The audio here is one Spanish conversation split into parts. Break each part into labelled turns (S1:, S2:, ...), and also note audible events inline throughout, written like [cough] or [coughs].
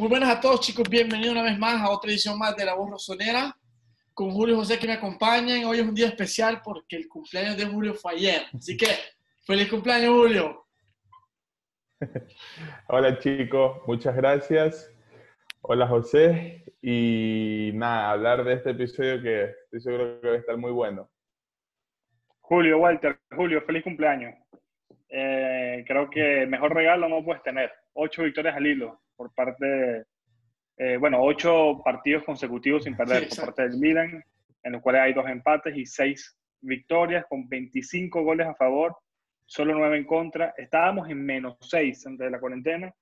S1: Muy buenas a todos chicos, bienvenidos una vez más a otra edición más de La Voz Rosonera con Julio y José que me acompañan. Hoy es un día especial porque el cumpleaños de Julio fue ayer, así que feliz cumpleaños Julio. [laughs]
S2: Hola chicos, muchas gracias. Hola José y nada, hablar de este episodio que estoy seguro que va a estar muy bueno.
S3: Julio, Walter, Julio, feliz cumpleaños. Eh, creo que mejor regalo no puedes tener. Ocho victorias al hilo por parte, eh, bueno, ocho partidos consecutivos sin perder por parte del Milan, en los cuales hay dos empates y seis victorias con 25 goles a favor, solo nueve en contra. Estábamos en menos seis antes de la cuarentena,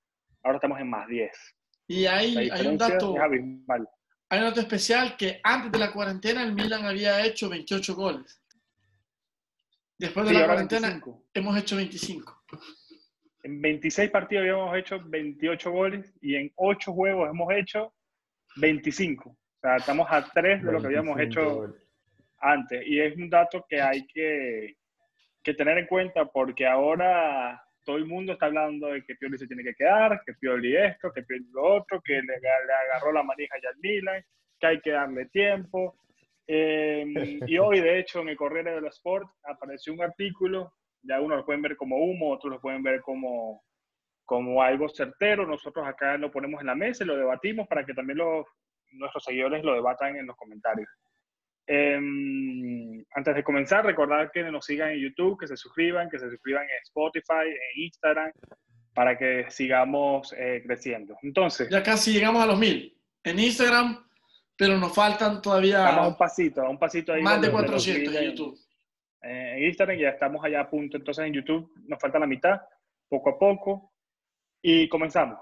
S3: ahora estamos en más diez.
S1: Y hay, hay un dato, hay un dato especial que antes de la cuarentena el Milan había hecho 28 goles. Después de la cuarentena hemos hecho 25.
S3: En 26 partidos habíamos hecho 28 goles y en 8 juegos hemos hecho 25. O sea, estamos a 3 de lo que habíamos hecho antes. Y es un dato que hay que, que, tener en cuenta porque ahora todo el mundo está hablando de que Pioli se tiene que quedar, que Pioli esto, que Pioli lo otro, que le, le agarró la manija ya al Milan, que hay que darle tiempo. Em, y hoy, de hecho, en el Corriere dello Sport apareció un artículo, ya unos lo pueden ver como humo, otros lo pueden ver como, como algo certero. Nosotros acá lo ponemos en la mesa y lo debatimos para que también los, nuestros seguidores lo debatan en los comentarios. Em, antes de comenzar, recordar que nos sigan en YouTube, que se suscriban, que se suscriban en Spotify, en Instagram, para que sigamos eh, creciendo. Entonces.
S1: Ya casi llegamos a los mil. En Instagram pero nos faltan todavía...
S3: Vamos a un pasito, a un pasito ahí.
S1: Más de 400 en YouTube.
S3: En Instagram ya estamos allá a punto, entonces en YouTube nos falta la mitad, poco a poco. Y comenzamos.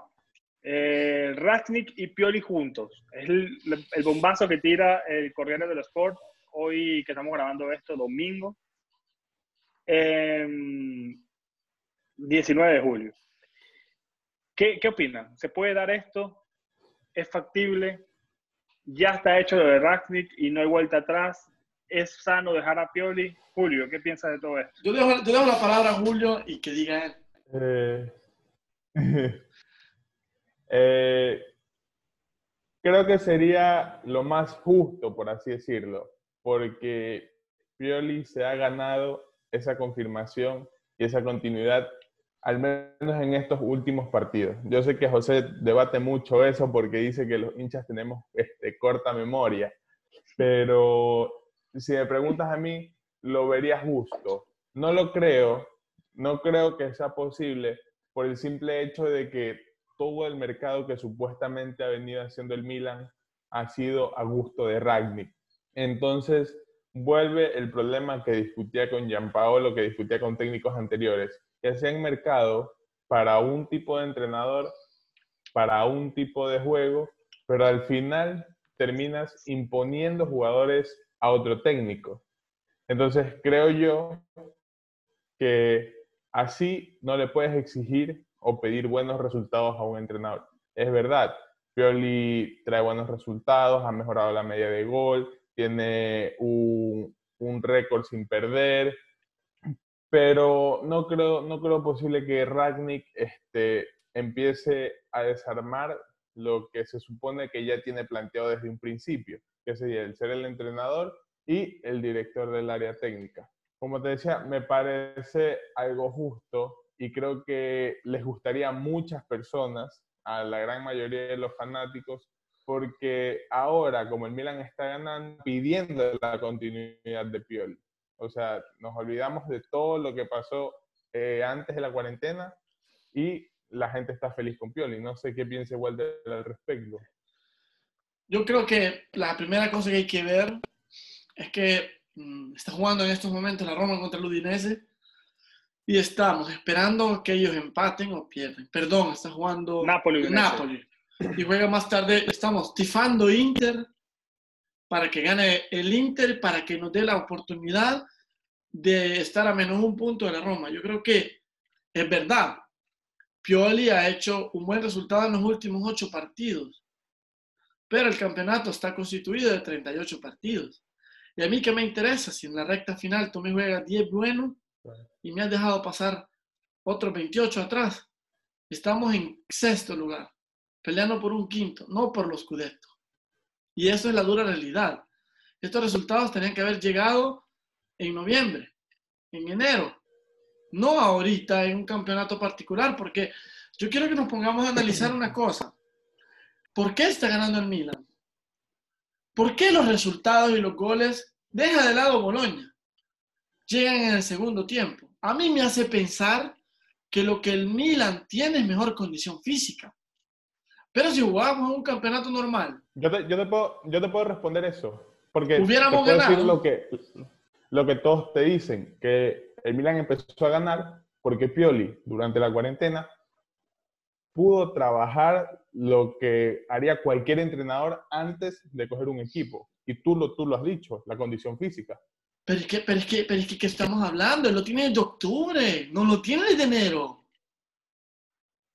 S3: Eh, y Pioli juntos. Es el, bombazo que tira el Corriere del Sport hoy que estamos grabando esto, domingo. 19 em, de julio. ¿Qué, ¿Qué opinan? ¿Se puede dar esto? ¿Es factible? ya está hecho lo de Ragnick y no hay vuelta atrás. ¿Es sano dejar a Pioli? Julio, ¿qué piensas de todo esto?
S1: Yo dejo, dejo la palabra a Julio y que diga él.
S2: Eh, [laughs] eh, creo que sería lo más justo, por así decirlo, porque Pioli se ha ganado esa confirmación y esa continuidad al menos en estos últimos partidos. Yo sé que José debate mucho eso porque dice que los hinchas tenemos este, corta memoria, pero si me preguntas a mí, lo vería justo. No lo creo, no creo que sea posible por el simple hecho de que todo el mercado que supuestamente ha venido haciendo el Milan ha sido a gusto de Ragnick. Entonces, vuelve el problema que discutía con Gianpaolo, que discutía con técnicos anteriores que en mercado para un tipo de entrenador, para un tipo de juego, pero al final terminas imponiendo jugadores a otro técnico. Entonces creo yo que así no le puedes exigir o pedir buenos resultados a un entrenador. Es verdad, Pioli trae buenos resultados, ha mejorado la media de gol, tiene un, récord sin perder, pero no creo, no creo posible que Ragnick este, empiece a desarmar lo que se supone que ya tiene planteado desde un principio, que sería el ser el entrenador y el director del área técnica. Como te decía, me parece algo justo y creo que les gustaría a muchas personas, a la gran mayoría de los fanáticos, porque ahora, como el Milan está ganando, pidiendo la continuidad de Pioli. O sea, nos olvidamos de todo lo que pasó eh, antes de la cuarentena y la gente está feliz con Pioli. No sé qué piensa Walter al respecto.
S1: Yo creo que la primera cosa que hay que ver es que mm, está jugando en estos momentos la Roma contra el Udinese y estamos esperando que ellos empaten o pierden. Perdón, está jugando
S3: Napoli.
S1: Napoli. Y juega más tarde. Estamos tifando Inter para que gane el Inter, para que nos dé la oportunidad de estar a menos un punto de la Roma. Yo creo que es verdad. Pioli ha hecho un buen resultado en los últimos ocho partidos, pero el campeonato está constituido de 38 partidos. Y a mí que me interesa si en la recta final tú me juegas 10 buenos y me has dejado pasar otros 28 atrás. Estamos en sexto lugar. peleando por un quinto, no por los Scudetto. Y eso es la dura realidad. Estos resultados tenían que haber llegado en noviembre, en enero, no ahorita en un campeonato particular, porque yo quiero que nos pongamos a analizar una cosa. ¿Por qué está ganando el Milan? ¿Por qué los resultados y los goles, deja de lado Boloña, llegan en el segundo tiempo? A mí me hace pensar que lo que el Milan tiene es mejor condición física. Pero si jugamos un campeonato normal.
S2: Yo te, yo te, puedo, yo te puedo responder eso. Porque
S1: hubiéramos ganado.
S2: Decir lo, que, lo que todos te dicen, que el Milan empezó a ganar porque Pioli, durante la cuarentena, pudo trabajar lo que haría cualquier entrenador antes de coger un equipo. Y tú lo, tú lo has dicho, la condición física.
S1: Pero es que, pero es que, pero es que, ¿qué estamos hablando? Él lo tiene de octubre, no lo tiene de enero.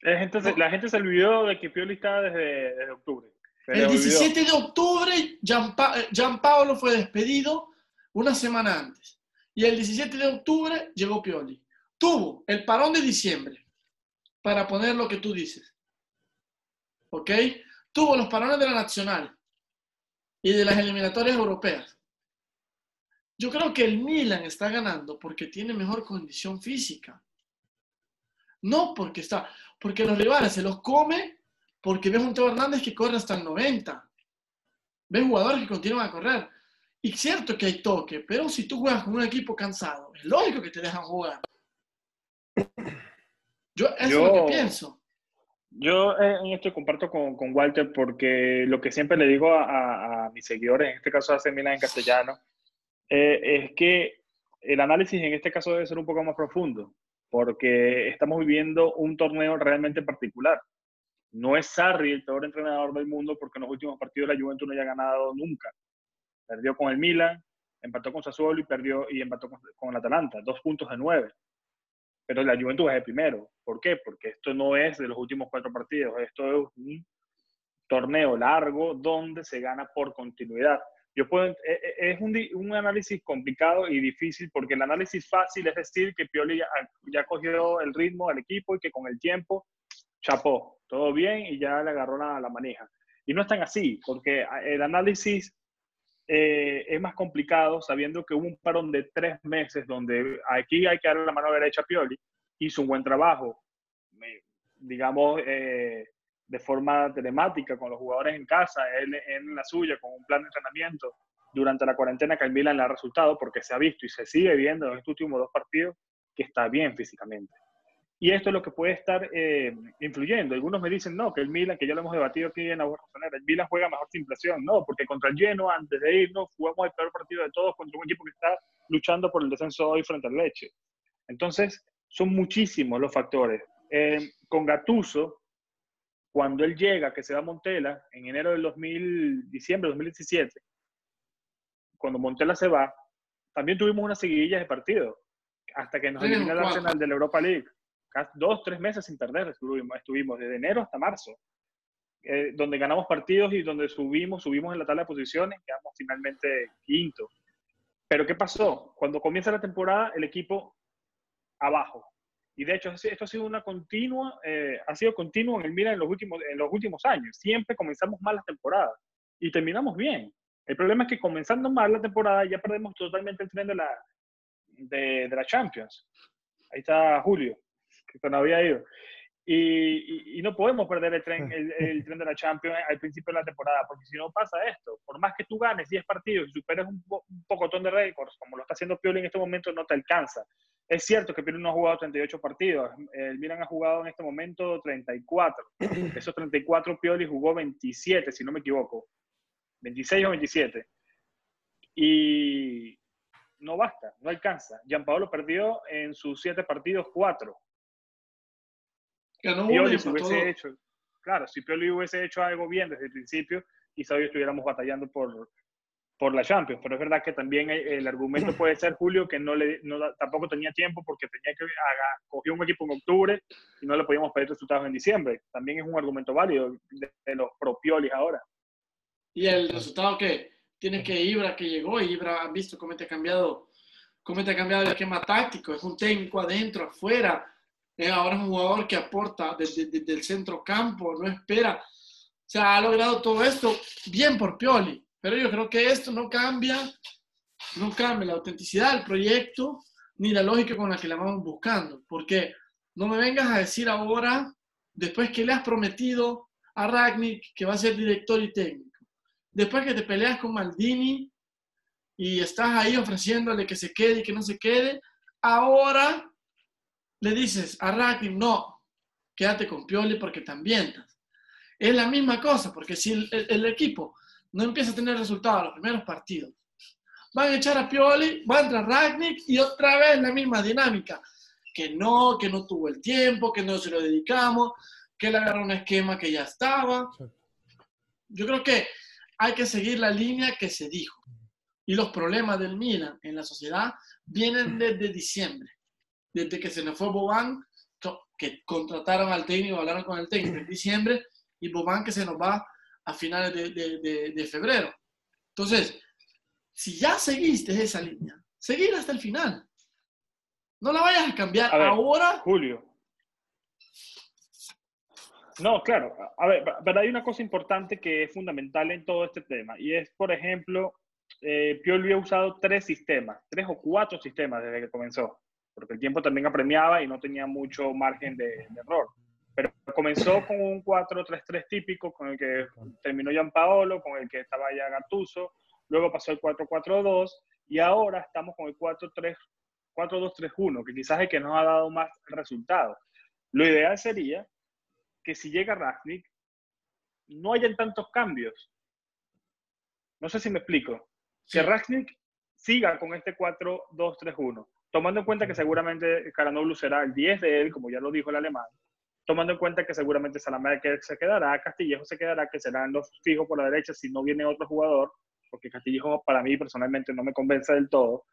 S3: La gente, se, la gente se olvidó de que Pioli estaba desde, desde octubre.
S1: el 17 de octubre, Gianpaolo fue despedido una semana antes. Y el 17 de octubre llegó Pioli. Tuvo el parón de diciembre para poner lo que tú dices. ¿Ok? Tuvo los parones de la Nacional y de las eliminatorias europeas. Yo creo que el Milan está ganando porque tiene mejor condición física. No porque está, porque los rivales se los come porque ves un Teo Hernández que corre hasta el 90. Ves jugadores que continúan a correr. Y cierto que hay toque, pero si tú juegas con un equipo cansado, es lógico que te dejan jugar. Yo, eso es lo que pienso.
S3: Yo eh, en esto comparto con, con, Walter porque lo que siempre le digo a, a, mis seguidores, en este caso a Milan en castellano, eh, es que el análisis en este caso debe ser un poco más profundo, porque estamos viviendo un torneo realmente particular. No es Sarri el peor entrenador del mundo porque en los últimos partidos la Juventus no haya ganado nunca. Perdió con el Milan, empató con Sassuolo y perdió y empató con, el Atalanta, dos puntos de nueve. Pero la Juventus es el primero. ¿Por qué? Porque esto no es de los últimos cuatro partidos, esto es un torneo largo donde se gana por continuidad. Yo puedo, e, e, es un, un, análisis complicado y difícil porque el análisis fácil es decir que Pioli ya, ya, cogió el ritmo al equipo y que con el tiempo chapó, todo bien y ya le agarró la, la manija. Y no es tan así, porque el análisis eh, es más complicado sabiendo que hubo un parón de tres meses donde aquí hay que darle la mano derecha a Pioli, hizo un buen trabajo, digamos, eh, de forma telemática con los jugadores en casa, él, en la suya, con un plan de entrenamiento durante la cuarentena que ha resultado, porque se ha visto y se sigue viendo en estos últimos dos partidos que está bien físicamente. Y esto es lo que puede estar eh, influyendo. Algunos me dicen, no, que el Milan, que ya lo hemos debatido aquí en la el Milan juega mejor sin presión. No, porque contra el Lleno, antes de irnos, jugamos el peor partido de todos contra un equipo que está luchando por el descenso hoy frente al Leche. Entonces, son muchísimos los factores. Eh, con Gatuso, cuando él llega, que se va a Montela, en enero del 2000, diciembre del 2017, cuando Montela se va, también tuvimos unas seguidillas de partidos, hasta que nos eliminó el Arsenal de la Europa League dos, tres meses sin perder estuvimos, estuvimos desde enero hasta marzo, eh, donde ganamos partidos y donde subimos, subimos en la tabla de posiciones, quedamos finalmente quinto. Pero ¿qué pasó? Cuando comienza la temporada, el equipo abajo. Y de hecho, esto ha sido una continua, eh, ha sido continuo en el Milan en los últimos, en los últimos años. Siempre comenzamos mal las temporadas y terminamos bien. El problema es que comenzando mal la temporada ya perdemos totalmente el tren de la, de, de la Champions. Ahí está Julio que no había ido. Y, y, no podemos perder el tren, el, tren de la Champions al principio de la temporada, porque si no pasa esto, por más que tú ganes 10 partidos y superes un, un pocotón de récords, como lo está haciendo Pioli en este momento, no te alcanza. Es cierto que Pioli no ha jugado 38 partidos, el Milan ha jugado en este momento 34. [coughs] Esos 34 Pioli jugó 27, si no me equivoco. 26 o 27. Y no basta, no alcanza. Gianpaolo perdió en sus 7 partidos 4 Pioli hubiese hecho, claro, si Pioli hubiese hecho algo bien desde el principio, quizá hoy estuviéramos batallando por, por la Champions. Pero es verdad que también el, argumento [laughs] puede ser, Julio, que no le, no, tampoco tenía tiempo porque tenía que haga, cogió un equipo en octubre y no le podíamos pedir resultados en diciembre. También es un argumento válido de, los propiolis ahora.
S1: Y el resultado que tiene que Ibra, que llegó, y Ibra, han visto cómo te ha cambiado, cómo te ha cambiado el esquema táctico, es un técnico adentro, afuera, ahora es un jugador que aporta desde, el centro campo, no espera. se ha logrado todo esto bien por Pioli, pero yo creo que esto no cambia, no cambia la autenticidad del proyecto ni la lógica con la que la vamos buscando, porque no me vengas a decir ahora, después que le has prometido a Ragnick que va a ser director y técnico, después que te peleas con Maldini y estás ahí ofreciéndole que se quede y que no se quede, ahora le dices a Ragnick, no, quédate con Pioli porque te ambientas. Es la misma cosa, porque si el, equipo no empieza a tener resultados los primeros partidos, van a echar a Pioli, va a entrar Ragnick y otra vez la misma dinámica. Que no, que no tuvo el tiempo, que no se lo dedicamos, que él agarró un esquema que ya estaba. Yo creo que hay que seguir la línea que se dijo. Y los problemas del Milan en la sociedad vienen desde diciembre. Desde que se nos fue Boban, que contrataron al técnico, hablaron con el técnico en diciembre, y Boban que se nos va a finales de, febrero. Entonces, si ya seguiste esa línea, seguir hasta el final. No la vayas a cambiar ahora.
S3: Julio. No, claro. A ver, pero hay una cosa importante que es fundamental en todo este tema y es, por ejemplo, eh, Pioli ha usado tres sistemas, tres o cuatro sistemas desde que comenzó, porque el tiempo también apremiaba y no tenía mucho margen de error. Pero comenzó con un 4-3-3 típico, con el que terminó Paolo, con el que estaba ya Gattuso, luego pasó el 4-4-2 y ahora estamos con el 4-2-3-1, que quizás es el que nos ha dado más resultados. Lo ideal sería que si llega Ragnick, no hayan tantos cambios. No sé si me explico. Que Ragnick siga con este 4-2-3-1, tomando en cuenta que seguramente Caranoglu será el 10 de él, como ya lo dijo el alemán, tomando en cuenta que seguramente que se quedará, Castillejo se quedará, que serán los fijos por la derecha si no viene otro jugador, porque Castillejo para mí personalmente no me convence del todo.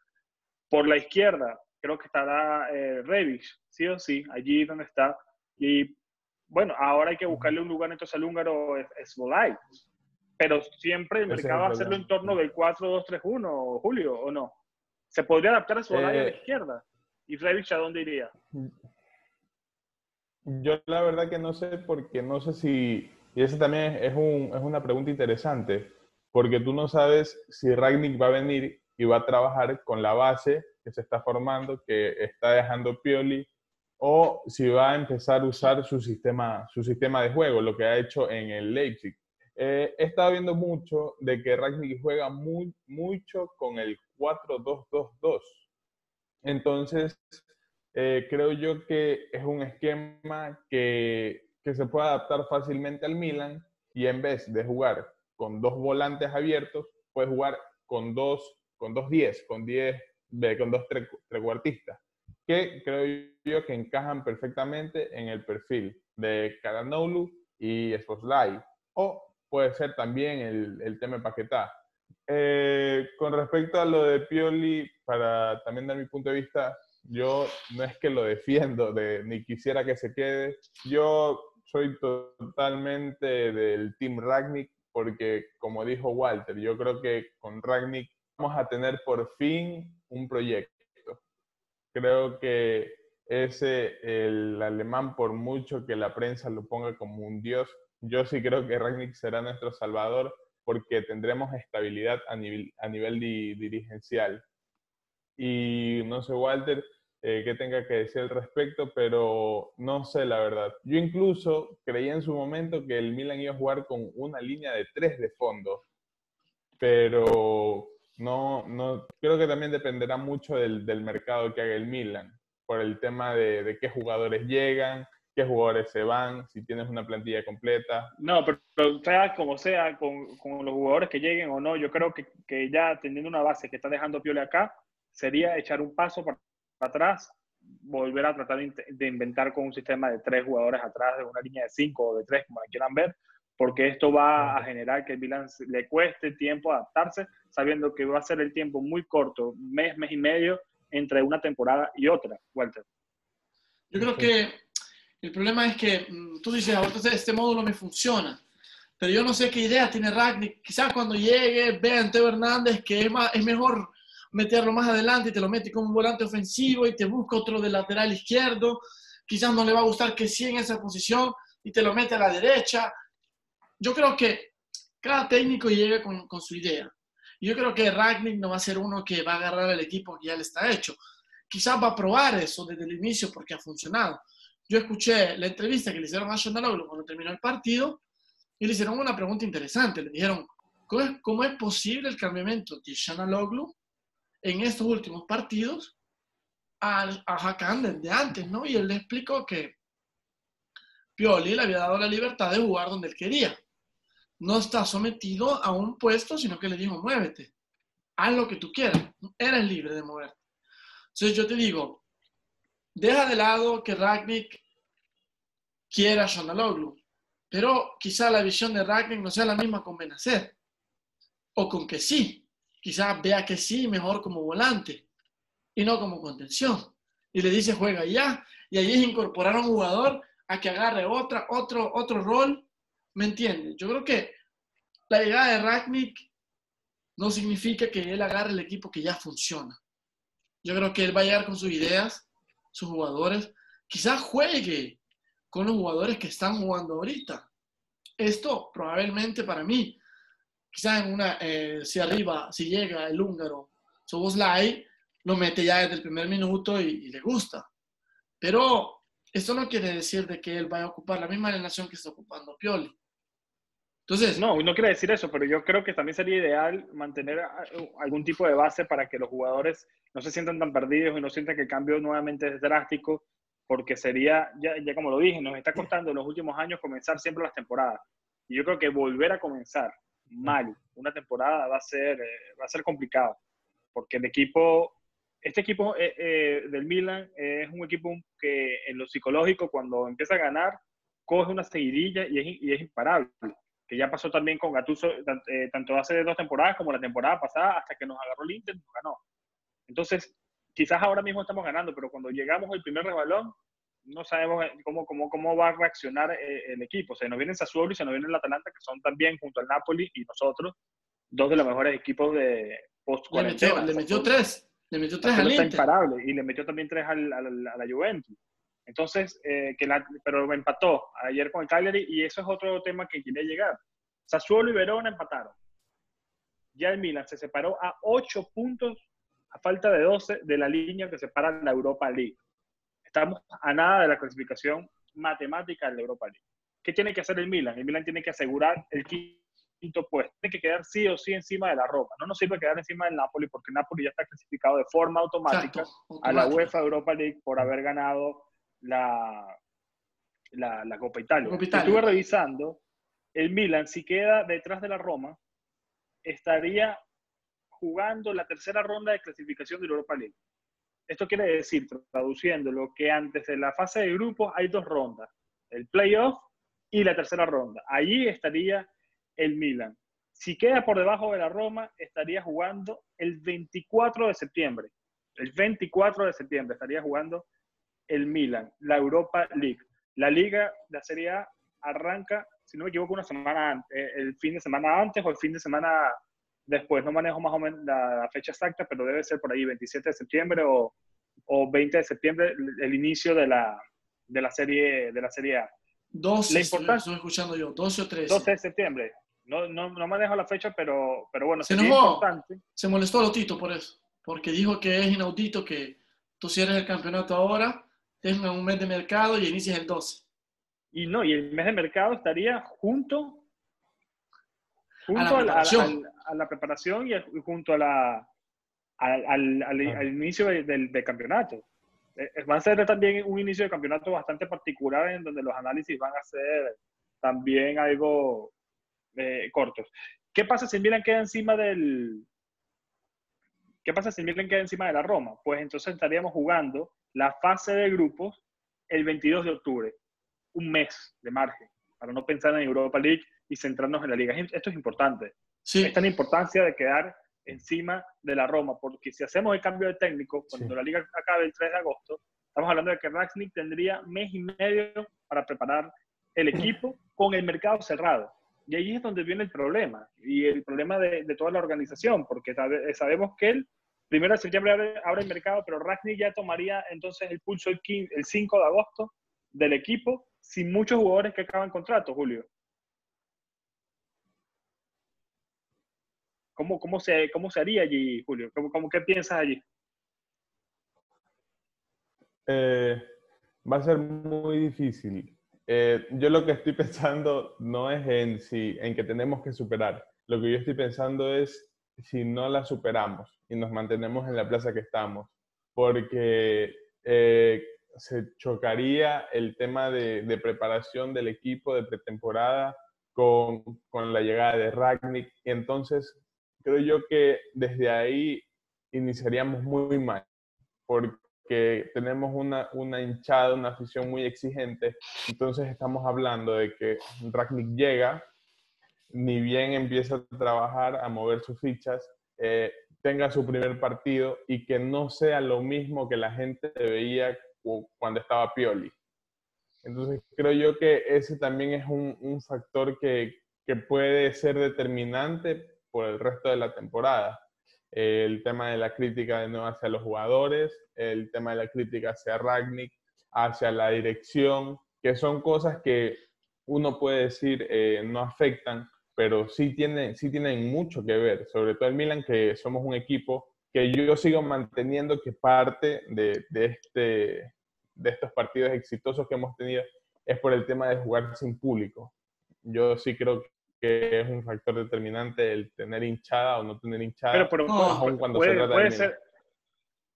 S3: Por la izquierda, creo que estará eh, sí o sí, allí donde está. Y bueno, ahora hay que buscarle un lugar entonces al húngaro Svolay. Pero siempre el mercado va a hacerlo en torno del 4-2-3-1, Julio, ¿o no? ¿Se podría adaptar a Svolay a la eh, izquierda? ¿Y Rebic a dónde iría?
S2: Yo la verdad que no sé porque no sé si, y esa también es, un, es una pregunta interesante, porque tú no sabes si Ragnick va a venir y va a trabajar con la base que se está formando, que está dejando Pioli, o si va a empezar a usar su sistema, su sistema de juego, lo que ha hecho en el Leipzig. Eh, he estado viendo mucho de que Ragnick juega muy, mucho con el 4-2-2-2. Entonces, eh, creo yo que es un esquema que, que, se puede adaptar fácilmente al Milan y en vez de jugar con dos volantes abiertos, puede jugar con dos, con dos diez, con diez, con dos trecuartistas, que creo yo que encajan perfectamente en el perfil de Karanoglu y Sposlay. O puede ser también el, el tema Paquetá. Eh, con respecto a lo de Pioli, para también dar mi punto de vista, yo no es que lo defiendo de, ni quisiera que se quede. Yo soy totalmente del Team Ragnick porque, como dijo Walter, yo creo que con Ragnick vamos a tener por fin un proyecto. Creo que ese, el alemán, por mucho que la prensa lo ponga como un dios, yo sí creo que Ragnick será nuestro salvador porque tendremos estabilidad a nivel, a nivel dirigencial y no sé, Walter, eh, qué tenga que decir al respecto, pero no sé la verdad. Yo incluso creía en su momento que el Milan iba a jugar con una línea de tres de fondo, pero no, no creo que también dependerá mucho del, del mercado que haga el Milan, por el tema de, de, qué jugadores llegan, qué jugadores se van, si tienes una plantilla completa.
S3: No, pero, sea como sea, con, con, los jugadores que lleguen o no, yo creo que, que ya teniendo una base que está dejando Piole acá, sería echar un paso para atrás, volver a tratar de inventar con un sistema de tres jugadores atrás, de una línea de cinco o de tres, como la quieran ver, porque esto va a generar que el Milan le cueste tiempo adaptarse, sabiendo que va a ser el tiempo muy corto, mes, mes y medio, entre una temporada y otra, Walter.
S1: Yo creo que el problema es que mm, tú dices, ahorita este módulo me funciona, pero yo no sé qué idea tiene Ragnick. Quizás cuando llegue, vea a Teo Hernández que es, es mejor meterlo más adelante y te lo mete como un volante ofensivo y te busca otro de lateral izquierdo. Quizás no le va a gustar que siga en esa posición y te lo mete a la derecha. yo creo que cada técnico llega con, con su idea. Yo creo que Ragnick no va a ser uno que va a agarrar el equipo que ya le está hecho. Quizás va a probar eso desde el inicio porque ha funcionado. Yo escuché la entrevista que le hicieron a Shonaloglu cuando terminó el partido y le hicieron una pregunta interesante. Le dijeron, ¿cómo es, cómo es posible el cambiamiento de Shonaloglu en estos últimos partidos a, a Hakan desde antes? ¿no? Y él le explicó que Pioli le había dado la libertad de jugar donde él quería no está sometido a un puesto, sino que le dijo, muévete, haz lo que tú quieras, eres libre de moverte. Entonces yo te digo, deja de lado que Ragnick quiera a Shonaloglu, pero quizá la visión de Ragnick no sea la misma con Benacer, o con que sí, quizá vea que sí mejor como volante y no como contención. Y le dice, juega ya, y ahí es incorporar a un jugador a que agarre otra, otro, otro rol ¿Me entiendes? Yo creo que la llegada de Ragnick no significa que él agarre el equipo que ya funciona. Yo creo que él va a llegar con sus ideas, sus jugadores. Quizás juegue con los jugadores que están jugando ahorita. Esto probablemente para mí, quizás en una, eh, si arriba, si llega el húngaro Soboslai, lo mete ya desde el primer minuto y, le gusta. Pero esto no quiere decir de que él vaya a ocupar la misma alineación que está ocupando Pioli.
S3: Entonces, no, no quiere decir eso, pero yo creo que también sería ideal mantener algún tipo de base para que los jugadores no se sientan tan perdidos y no sientan que el cambio nuevamente es drástico, porque sería, ya, ya como lo dije, nos está costando en los últimos años comenzar siempre las temporadas. Y yo creo que volver a comenzar mal una temporada va a ser, eh, va a ser complicado, porque el equipo, este equipo eh, eh, del Milan es un equipo que en lo psicológico, cuando empieza a ganar, coge una seguidilla y es, y es imparable que ya pasó también con Gattuso, eh, tanto hace dos temporadas como la temporada pasada, hasta que nos agarró el Inter, nos ganó. Entonces, quizás ahora mismo estamos ganando, pero cuando llegamos al primer rebalón, no sabemos eh, cómo, cómo, cómo va a reaccionar eh, el equipo. O sea, nos viene el Sassuolo y se nos viene el Atalanta, que son también, junto al Napoli y nosotros, dos de los mejores equipos de post
S1: Le metió, le metió tres. Le metió tres al
S3: Inter. imparable. Y le metió también tres al, a la Juventus. Entonces, eh, que la, pero empató ayer con el Cagliari y eso es otro tema que quiere llegar. Sassuolo y Verona empataron. Ya el Milan se separó a 8 puntos a falta de 12 de la línea que separa la Europa League. Estamos a nada de la clasificación matemática de la Europa League. ¿Qué tiene que hacer el Milan? El Milan tiene que asegurar el quinto puesto. Tiene que quedar sí o sí encima de la Roma. No nos sirve quedar encima del Napoli porque el Napoli ya está clasificado de forma automática a la UEFA Europa League por haber ganado la, la, Copa Italia. Estuve revisando, el Milan, si queda detrás de la Roma, estaría jugando la tercera ronda de clasificación de la Europa League. Esto quiere decir, traduciéndolo, que antes de la fase de grupos hay dos rondas, el playoff y la tercera ronda. Allí estaría el Milan. Si queda por debajo de la Roma, estaría jugando el 24 de septiembre. El 24 de septiembre estaría jugando el Milan, la Europa League. La liga, la Serie A, arranca, si no me equivoco, una semana antes, eh, el fin de semana antes o el fin de semana después. No manejo más o menos la fecha exacta, pero debe ser por ahí 27 de septiembre o, o 20 de septiembre el inicio de la, de la, serie, de la serie A.
S1: 12, estoy escuchando yo, 12 o 13.
S3: 12 de septiembre. No, no, no manejo la fecha, pero, pero bueno,
S1: se importante. Se molestó a Lotito por eso, porque dijo que es inaudito que tú cierres el campeonato ahora tengan un mes de mercado y inicias el 12.
S3: Y no, y el mes de mercado estaría junto, junto
S1: a, la
S3: a, la, preparación y junto a la, al, al, inicio del, campeonato. Eh, eh, va a ser también un inicio de campeonato bastante particular en donde los análisis van a ser también algo eh, cortos. ¿Qué pasa si Milan queda encima del... ¿Qué pasa si Milan queda encima de la Roma? Pues entonces estaríamos jugando la fase de grupos el 22 de octubre, un mes de margen, para no pensar en Europa League y centrarnos en la liga. Esto es importante. Sí. Esta es la importancia de quedar encima de la Roma, porque si hacemos el cambio de técnico, cuando la liga acabe el 3 de agosto, estamos hablando de que Ragnick tendría mes y medio para preparar el [laughs] equipo con el mercado cerrado. Y ahí es donde viene el problema, y el problema de, de toda la organización, porque sabemos que él primero de septiembre abre, el mercado, pero Ragnick ya tomaría entonces el pulso el, 5 de agosto del equipo sin muchos jugadores que acaban contrato, Julio. ¿Cómo, cómo, se, cómo se haría allí, Julio? ¿Cómo, cómo, ¿Qué piensas allí?
S2: Eh, va a ser muy difícil. Eh, yo lo que estoy [laughs] pensando no es en, si, en que tenemos que superar. Lo que yo estoy pensando es si no la superamos y nos mantenemos en la plaza que estamos. Porque eh, se chocaría el tema de, de, preparación del equipo de pretemporada con, con la llegada de Ragnick. Y entonces creo yo que desde ahí iniciaríamos muy mal. Porque que tenemos una, una hinchada, una afición muy exigente, entonces estamos hablando de que Ragnick llega, ni bien empieza a trabajar, a mover sus fichas, eh, tenga su primer partido y que no sea lo mismo que la gente veía cuando estaba Pioli. Entonces creo yo que ese también es un, factor que, que puede ser determinante por el resto de la temporada el tema de la crítica de nuevo hacia los jugadores, el tema de la crítica hacia Ragnick, hacia la dirección, que son cosas que uno puede decir eh, no afectan, pero sí tienen, sí tienen mucho que ver, sobre todo el Milan, que somos un equipo que yo sigo manteniendo que parte de, de, este, de estos partidos exitosos que hemos tenido es por el tema de jugar sin público. Yo sí creo que es un factor determinante el tener hinchada o no tener hinchada,
S3: pero, cuando puede, se trata puede ser,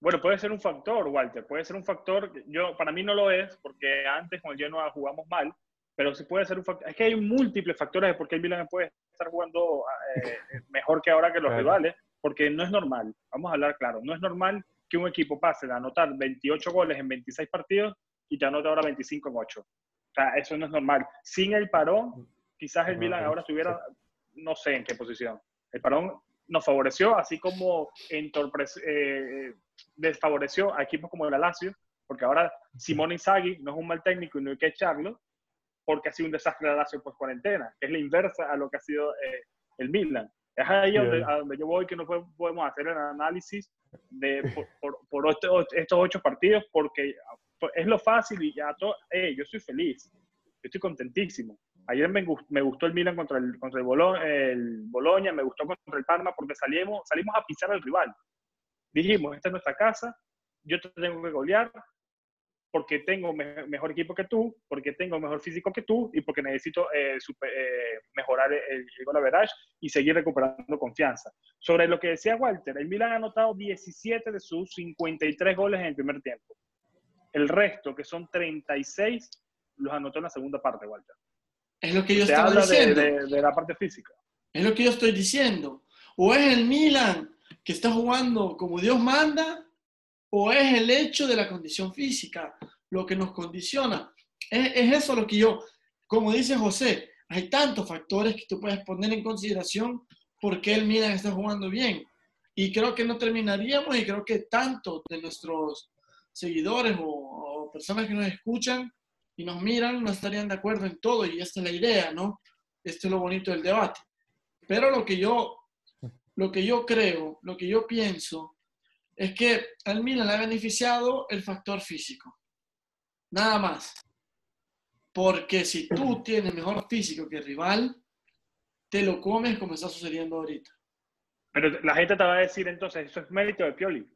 S3: Bueno, puede ser un factor, Walter, puede ser un factor, yo para mí no lo es, porque antes con el Genoa jugamos mal, pero sí puede ser un factor, es que hay múltiples factores de por qué el Milan puede estar jugando eh, mejor que ahora que los rivales, porque no es normal, vamos a hablar claro, no es normal que un equipo pase de anotar 28 goles en 26 partidos y te anote ahora 25 en 8. O sea, eso no es normal. Sin el parón, quizás el Milan ahora estuviera, no sé en qué posición. El parón nos favoreció, así como eh, desfavoreció a equipos como el Lazio, porque ahora Simone Inzaghi no es un mal técnico y no hay que echarlo, porque ha sido un desastre el Lazio post cuarentena, es la inversa a lo que ha sido eh, el Milan. Es ahí donde, a donde yo voy que no podemos hacer el análisis de, por, por, estos ocho partidos, porque es lo fácil y ya todo, yo soy feliz, yo estoy contentísimo. Ayer me, me gustó el Milan contra el, contra el, el Bologna, me gustó contra el Parma porque salimos, salimos a pisar al rival. Dijimos, esta es nuestra casa, yo te tengo que golear porque tengo mejor equipo que tú, porque tengo mejor físico que tú y porque necesito eh, eh, mejorar el, el gol average y seguir recuperando confianza. Sobre lo que decía Walter, el Milan ha anotado 17 de sus 53 goles en el primer tiempo. El resto, que son 36, los anotó en la segunda parte, Walter.
S1: Es lo que yo estaba diciendo.
S3: De, la parte física.
S1: Es lo que yo estoy diciendo. O es el Milan que está jugando como Dios manda, o es el hecho de la condición física lo que nos condiciona. Es, es eso lo que yo, como dice José, hay tantos factores que tú puedes poner en consideración por qué el Milan está jugando bien. Y creo que no terminaríamos y creo que tanto de nuestros seguidores o, o personas que nos escuchan y nos miran, no estarían de acuerdo en todo y esta es la idea, ¿no? Este es lo bonito del debate. Pero lo que yo, lo que yo creo, lo que yo pienso, es que al Milan le ha beneficiado el factor físico. Nada más. Porque si tú tienes mejor físico que el rival, te lo comes como está sucediendo ahorita.
S3: Pero la gente te va a decir entonces, eso es mérito de Pioli.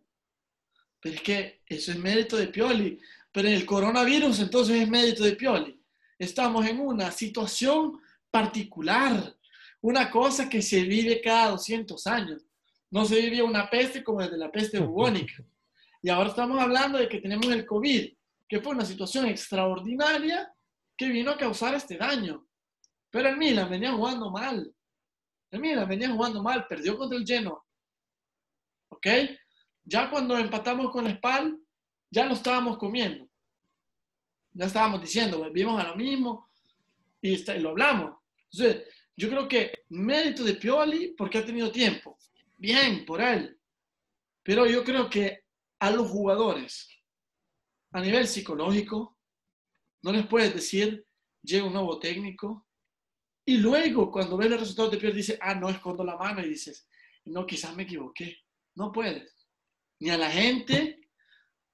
S1: Pero es que eso es mérito de Pioli. Pero el coronavirus entonces es mérito de Pioli. Estamos en una situación particular, una cosa que se vive cada 200 años. No se vivía una peste como desde la peste bubónica. Y ahora estamos hablando de que tenemos el COVID, que fue una situación extraordinaria que vino a causar este daño. Pero el Milan venía jugando mal. El Milan venía jugando mal, perdió contra el Genoa. ¿Ok? Ya cuando empatamos con el Spal, ya lo estábamos comiendo. Ya estábamos diciendo, vimos a lo mismo y, lo hablamos. Entonces, yo creo que mérito de Pioli porque ha tenido tiempo. Bien, por él. Pero yo creo que a los jugadores, a nivel psicológico, no les puedes decir, llega un nuevo técnico, y luego cuando ves los resultados de Pioli dice, ah, no, escondo la mano y dices, no, quizás me equivoqué. No puedes. Ni a la gente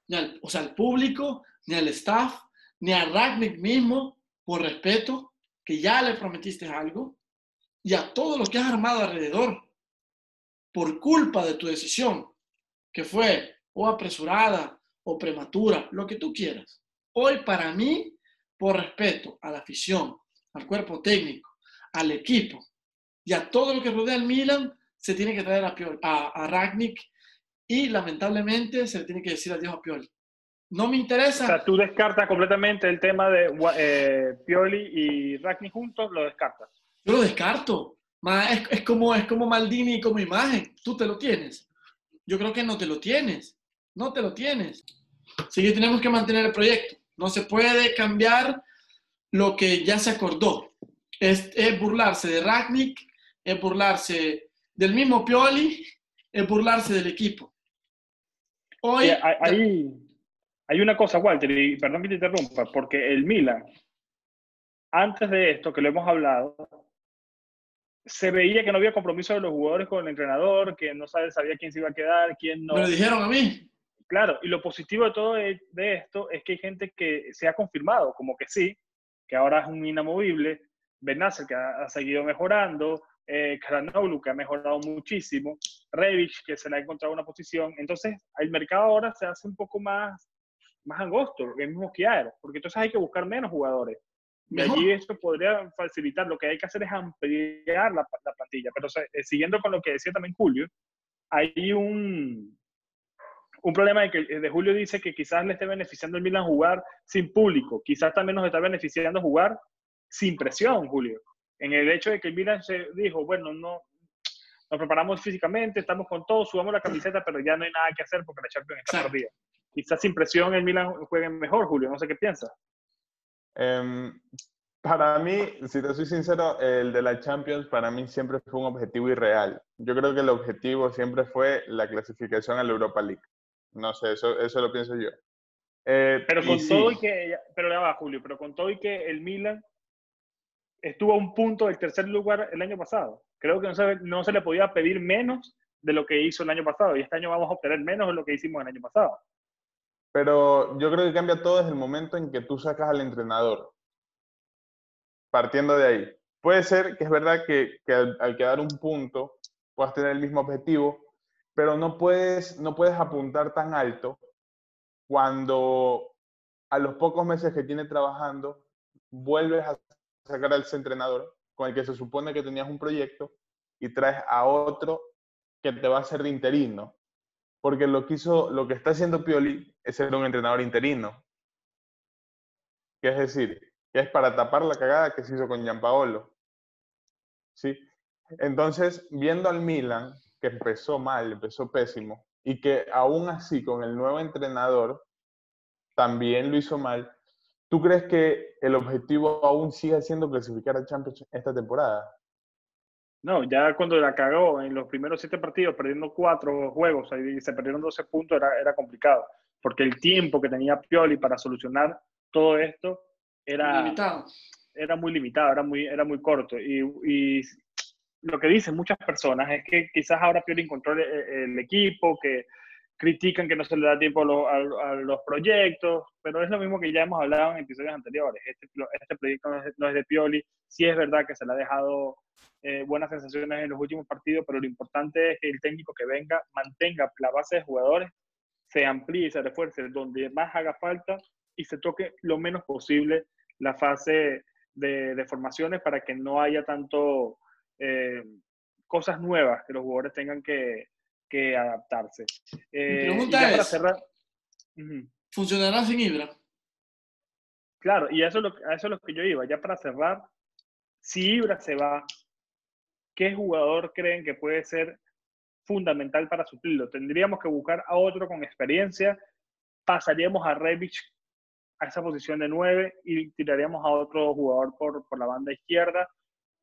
S1: ni al, o sea, al público, ni al staff, ni a Ragnick mismo, por respeto, que ya le prometiste algo, y a todos los que has armado alrededor. Por culpa de tu decisión, que fue o apresurada o prematura, lo que tú quieras. Hoy para mí, por respeto a la afición, al cuerpo técnico, al equipo y a todo lo que rodea al Milan, se tiene que traer a, a, a Ragnick y lamentablemente se le tiene que decir adiós a Pioli. No me interesa.
S3: O sea, tú descartas completamente el tema de eh, Pioli y Ragnick juntos, lo descartas.
S1: Yo lo descarto. Es, como, es como Maldini como imagen. Tú te lo tienes. Yo creo que no te lo tienes. No te lo tienes. Así que tenemos que mantener el proyecto. No se puede cambiar lo que ya se acordó. Es, es burlarse de Ragnick, es burlarse del mismo Pioli, es burlarse del equipo.
S3: Hoy, hay, hay una cosa, Walter, y perdón que te interrumpa, porque el Milan, antes de esto, que lo hemos hablado, se veía que no había compromiso de los jugadores con el entrenador, que no sabía quién se iba a quedar, quién no.
S1: Me lo dijeron a mí.
S3: Claro, y lo positivo de todo de, esto es que hay gente que se ha confirmado, como que sí, que ahora es un inamovible, Benacer que ha, seguido mejorando, eh, que ha mejorado muchísimo, Revich que se le ha encontrado una posición. Entonces, el mercado ahora se hace un poco más, más angosto, el mismo que porque entonces hay que buscar menos jugadores. Y allí esto podría facilitar. Lo que hay que hacer es ampliar la, la plantilla. Pero eh, siguiendo con lo que decía también Julio, hay un, un problema de que de Julio dice que quizás le esté beneficiando el Milan jugar sin público. Quizás también nos está beneficiando jugar sin presión, Julio. En el hecho de que el Milan se dijo, bueno, no, nos preparamos físicamente, estamos con todo, subamos la camiseta, pero ya no hay nada que hacer porque la Champions está perdida. Quizás sin presión el Milan juegue mejor, Julio. No sé qué piensas.
S2: Em, para mí, si te soy sincero, el de la Champions para mí siempre fue un objetivo irreal. Yo creo que el objetivo siempre fue la clasificación a la Europa League. No sé, eso, eso lo pienso yo.
S3: Eh, pero con todo y que, pero ya va, Julio, pero con todo y que el Milan estuvo a un punto del tercer lugar el año pasado. Creo que no se, no se le podía pedir menos de lo que hizo el año pasado y este año vamos a obtener menos de lo que hicimos el año pasado.
S2: Pero yo creo que cambia todo desde el momento en que tú sacas al entrenador. Partiendo de ahí. Puede ser que es verdad que, al, quedar un punto puedas tener el mismo objetivo, pero no puedes, no puedes apuntar tan alto cuando a los pocos meses que tiene trabajando vuelves a sacar al entrenador con el que se supone que tenías un proyecto y traes a otro que te va a ser de interino porque lo que hizo, lo que está haciendo Pioli es ser un entrenador interino. Que es decir, que es para tapar la cagada que se hizo con Gianpaolo. ¿Sí? Entonces, viendo al Milan, que empezó mal, empezó pésimo, y que aún así con el nuevo entrenador también lo hizo mal, ¿tú crees que el objetivo aún sigue siendo clasificar a Champions esta temporada?
S3: No, ya cuando la cagó en los primeros siete partidos, perdiendo cuatro juegos y se perdieron 12 puntos, era, era complicado. Porque el tiempo que tenía Pioli para solucionar todo esto era, limitado. era muy limitado, era muy, era muy corto. Y, y lo que dicen muchas personas es que quizás ahora Pioli encontró el equipo, que critican que no se le da tiempo a, los proyectos, pero es lo mismo que ya hemos hablado en episodios anteriores. Este, este proyecto no es, de Pioli, sí es verdad que se le ha dejado eh, buenas sensaciones en los últimos partidos, pero lo importante es que el técnico que venga mantenga la base de jugadores, se amplíe y se refuerce donde más haga falta y se toque lo menos posible la fase de, formaciones para que no haya tanto eh, cosas nuevas que los jugadores tengan que, que adaptarse.
S1: Eh, pregunta es, cerrar, ¿funcionará sin Ibra?
S3: Claro, y eso, es lo, a eso es lo que yo iba. Ya para cerrar, si Ibra se va, ¿qué jugador creen que puede ser fundamental para suplirlo? Tendríamos que buscar a otro con experiencia, pasaríamos a Revich a esa posición de 9 y tiraríamos a otro jugador por, por la banda izquierda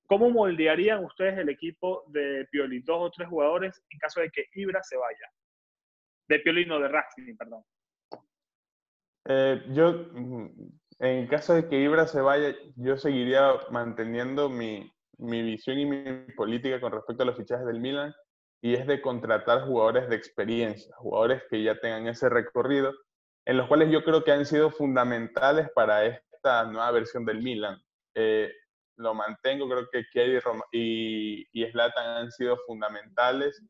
S3: ¿Cómo moldearían ustedes el equipo de Pioli? Dos o tres jugadores en caso de que Ibra se vaya. De Pioli, no de Racing, perdón.
S2: Eh, yo, mm, en caso de que Ibra se vaya, yo seguiría manteniendo mi, mi visión y mi política con respecto a los fichajes del Milan, y es de contratar jugadores de experiencia, jugadores que ya tengan ese recorrido, en los cuales yo creo que han sido fundamentales para esta nueva versión del Milan. Eh, lo mantengo, creo que Kelly y, y Zlatan han sido fundamentales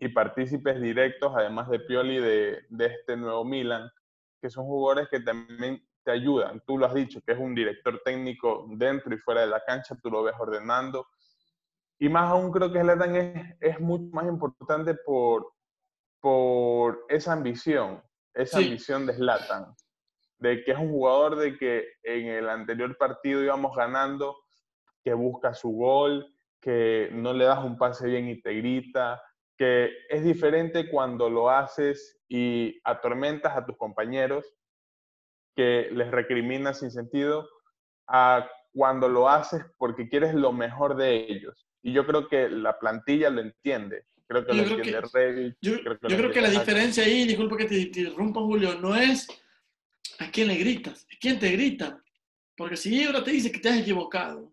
S2: y partícipes directos, además de Pioli, de, de este nuevo Milan, que son jugadores que también te ayudan. Tú lo has dicho, que es un director técnico dentro y fuera de la cancha, tú lo ves ordenando. Y más aún creo que Zlatan es, es mucho más importante por, por esa ambición, esa ambición de Zlatan, de que es un jugador de que en el anterior partido íbamos ganando, que busca su gol, que no le das un pase bien y te grita, que es diferente cuando lo haces y atormentas a tus compañeros, que les recriminas sin sentido, a cuando lo haces porque quieres lo mejor de ellos. Y yo creo que la plantilla lo entiende. Creo que lo entiende
S1: Revit. Yo, creo que, la diferencia ahí, disculpa que te interrumpa Julio, no es a quién le gritas, es quién te grita. Porque si Ibra te dice que te has equivocado,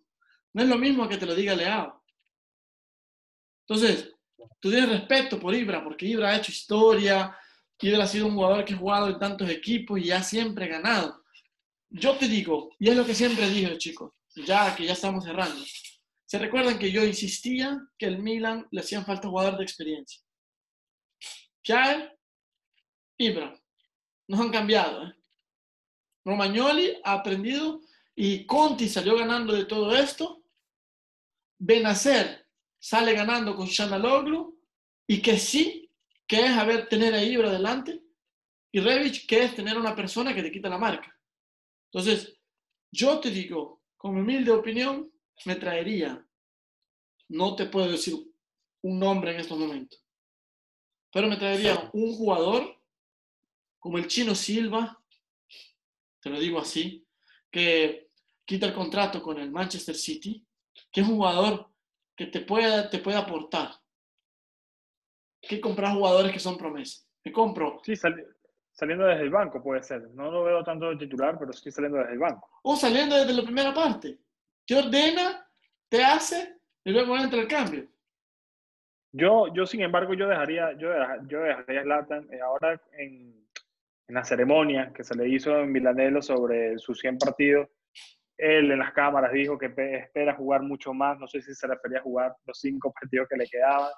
S1: no es lo mismo que te lo diga Leao. Entonces, tú tienes respeto por Ibra, porque Ibra ha hecho historia, Ibra ha sido un jugador que ha jugado en tantos equipos y ha siempre ganado. Yo te digo, y es lo que siempre digo, chicos, ya que ya estamos cerrando. ¿Se recuerdan que yo insistía que el Milan le hacían falta jugadores de experiencia? ¿Qué Ibra. Nos han cambiado. ¿eh? Romagnoli ha aprendido y Conti salió ganando de todo esto. Benacer sale ganando con Loglu y que sí, que es haber tener a Ibra delante y Revich, que es tener una persona que te quita la marca. Entonces, yo te digo, con mi humilde opinión, me traería, no te puedo decir un nombre en estos momentos, pero me traería un jugador como el chino Silva, te lo digo así, que quita el contrato con el Manchester City, que es un jugador que te pueda, te puede aportar. ¿Qué comprar jugadores que son promesas? Me compro.
S3: Sí, saliendo desde el banco puede ser. No lo veo tanto de titular, pero sí saliendo desde el banco.
S1: O saliendo desde la primera parte. Te ordena, te hace y luego entra el cambio.
S3: Yo, yo sin embargo, yo dejaría, yo dejaría, yo dejaría Zlatan eh, ahora en, en, la ceremonia que se le hizo en Milanelo sobre sus 100 partidos él en las cámaras dijo que espera jugar mucho más, no sé si se refería a jugar los cinco partidos que le quedaban,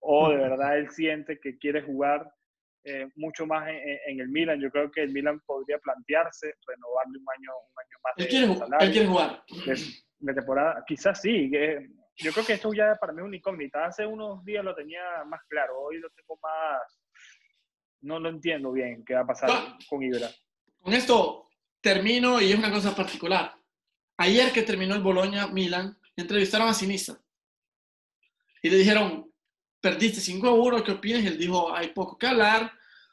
S3: o de verdad él siente que quiere jugar eh, mucho más en, el Milan. Yo creo que el Milan podría plantearse renovarle un año, un año más.
S1: Él, quiere, jugar.
S3: De, temporada, quizás sí. yo creo que esto ya para mí es una incógnita. Hace unos días lo tenía más claro, hoy lo tengo más... No lo entiendo bien qué va a pasar con Ibra.
S1: Con esto termino y es una cosa particular. Ayer que terminó el Boloña-Milan, entrevistaron a Sinisa y le dijeron, perdiste 5 a 1, ¿qué opinas? Y él dijo, hay poco que hablar,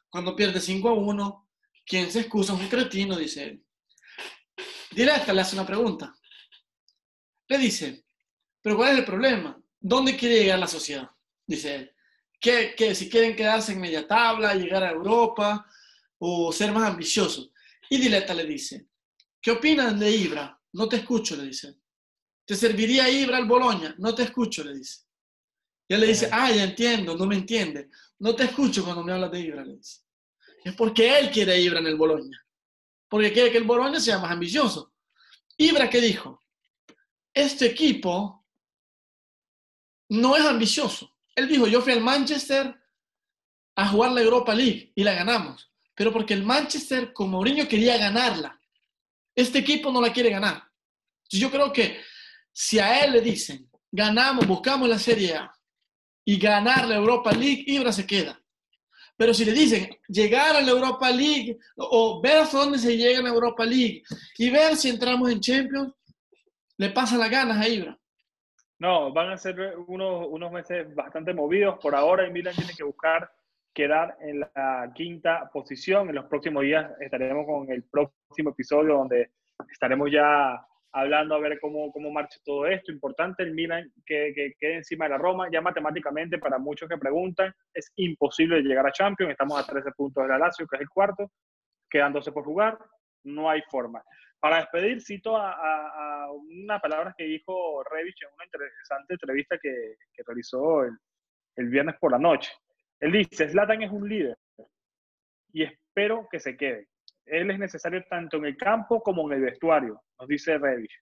S1: cuando pierdes 5 a 1, ¿quién se excusa? Un cretino, dice él. Directa le hace una pregunta. Le dice, pero ¿cuál es el problema? ¿Dónde quiere llegar la sociedad? Dice él. Que, que si quieren quedarse en media tabla, llegar a Europa o ser más ambiciosos. Y Dileta le dice, ¿qué opinan de Ibra? No te escucho, le dice. ¿Te serviría Ibra al Boloña? No te escucho, le dice. Y él le dice, ah, ya entiendo, no me entiende. No te escucho cuando me hablas de Ibra, le dice. Es porque él quiere Ibra en el Boloña. Porque quiere que el Boloña sea más ambicioso. Ibra, ¿qué dijo? Este equipo no es ambicioso. Él dijo, yo fui al Manchester a jugar la Europa League y la ganamos. Pero porque el Manchester con Mourinho quería ganarla. Este equipo no la quiere ganar. Yo creo que si a él le dicen, ganamos, buscamos la Serie A y ganar la Europa League, Ibra se queda. Pero si le dicen llegar a la Europa League o ver hasta dónde se llega en la Europa League y ver si entramos en Champions, le pasan las ganas a Ibra.
S3: No, van a ser unos, unos meses bastante movidos por ahora y Milan tiene que buscar quedar en la quinta posición. En los próximos días estaremos con el próximo episodio donde estaremos ya hablando a ver cómo, cómo marcha todo esto. Importante el Milan que, que quede encima de la Roma. Ya matemáticamente, para muchos que preguntan, es imposible llegar a Champions. Estamos a 13 puntos de la Lazio, que es el cuarto. Quedan 12 por jugar. No hay forma. Para despedir, cito a, a, una palabra que dijo Revich en una interesante entrevista que, que realizó el, el viernes por la noche. Él dice, Zlatan es un líder y espero que se quede. Él es necesario tanto en el campo como en el vestuario, nos dice Revich.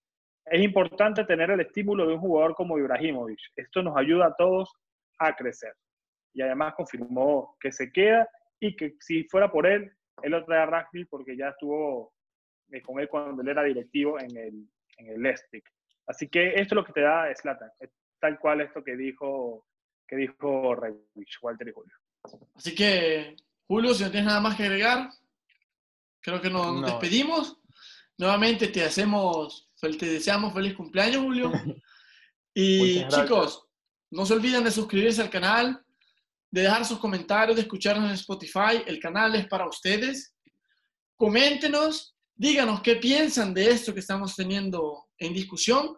S3: Es importante tener el estímulo de un jugador como Ibrahimovic. Esto nos ayuda a todos a crecer. y además confirmó que se queda y que si fuera por él, él lo trae a Rugby porque ya estuvo eh, con él cuando él era directivo en el, en el Así que esto es lo que te da Slatan, tal cual esto que dijo, que dijo Walter y Julio.
S1: Así que, Julio, si no tienes nada más que agregar, creo que nos, despedimos. Nuevamente te hacemos, te deseamos feliz cumpleaños, Julio. [laughs] Y chicos, no se olviden de suscribirse al canal, de dejar sus comentarios, de escucharnos en Spotify. El canal es para ustedes. Coméntenos, díganos qué piensan de esto que estamos teniendo en discusión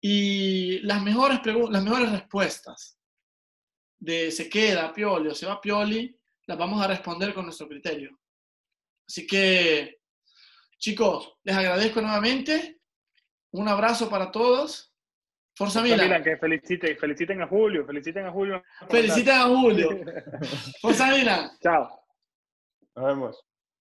S1: y las mejores, las mejores respuestas de se queda Pioli o se va Pioli, las vamos a responder con nuestro criterio. Así que, chicos, les agradezco nuevamente. Un abrazo para todos Forza Milan.
S3: que feliciten, feliciten a Julio, feliciten a Julio.
S1: Feliciten a Julio. [laughs] Forza Milan.
S3: Chao.
S2: Nos vemos.